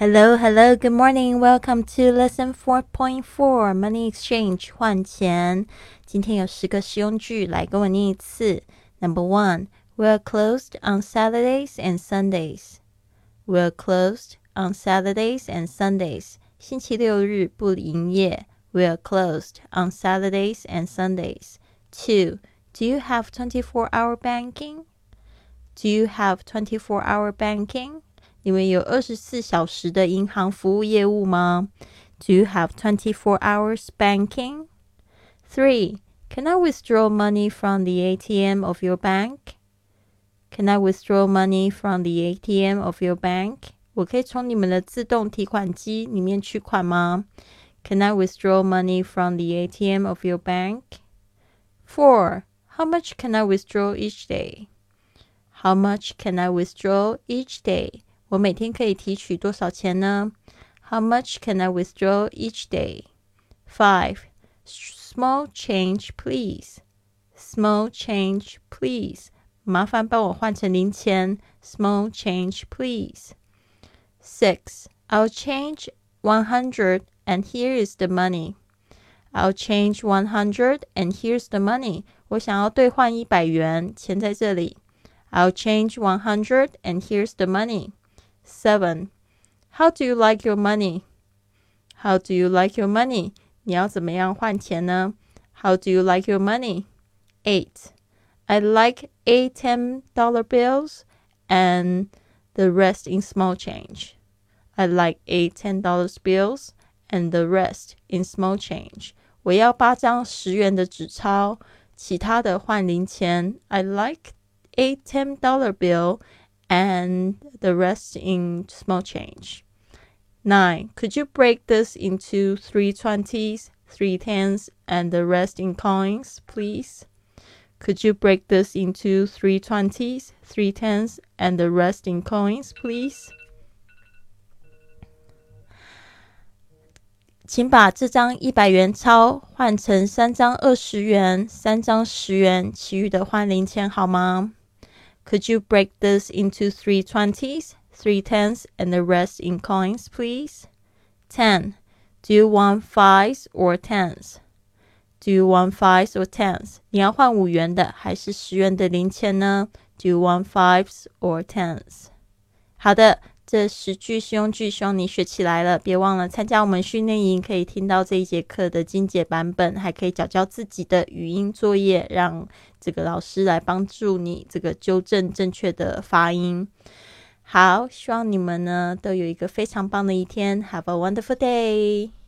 Hello, hello, good morning. Welcome to lesson 4.4 Money Exchange 换钱。今天有十个实用句，来跟我念一次。Number one, we're closed on Saturdays and Sundays. We're closed on Saturdays and Sundays. 星期六日不营业。We're closed on Saturdays and Sundays. Two, do you have 24-hour banking? Do you have 24-hour banking? 你们有二十四小时的银行服务业务吗？Do you have twenty-four hours banking? Three. Can I withdraw money from the ATM of your bank? Can I withdraw money from the ATM of your bank? 我可以从你们的自动提款机里面取款吗？Can I withdraw money from the ATM of your bank? Four. How much can I withdraw each day? How much can I withdraw each day? 我每天可以提取多少钱呢？How much can I withdraw each day? Five. Small change, please. Small change, please. 麻烦帮我换成零钱。Small change, please. Six. I'll change one hundred, and here is the money. I'll change one hundred, and here's the money. 我想要兑换一百元，钱在这里。I'll change one hundred, and here's the money. Seven. How do you like your money? How do you like your money? 你要怎么样换钱呢？How do you like your money? Eight. I like eight ten dollar bills and the rest in small change. I like eight ten dollars bills and the rest in small change. 我要八张十元的纸钞，其他的换零钱。I like eight ten dollar bill and the rest in small change. 9. Could you break this into three twenties, three tens, and the rest in coins, please? Could you break this into three twenties, three tens, and the rest in coins, please? 请把这张一百元钞换成三张二十元、三张十元，其余的换零钱好吗 ？could you break this into three twenties, three tens, and the rest in coins, please? 10. Do you want fives or tens? Do you want fives or tens? 你要换五元的还是十元的零钱呢？Do you want fives or tens? 好的， 这十句实用句，希望你学起来了。别忘了参加我们训练营，可以听到这一节课的精简版本，还可以找教自己的语音作业，让这个老师来帮助你这个纠正正确的发音。好，希望你们呢都有一个非常棒的一天。Have a wonderful day.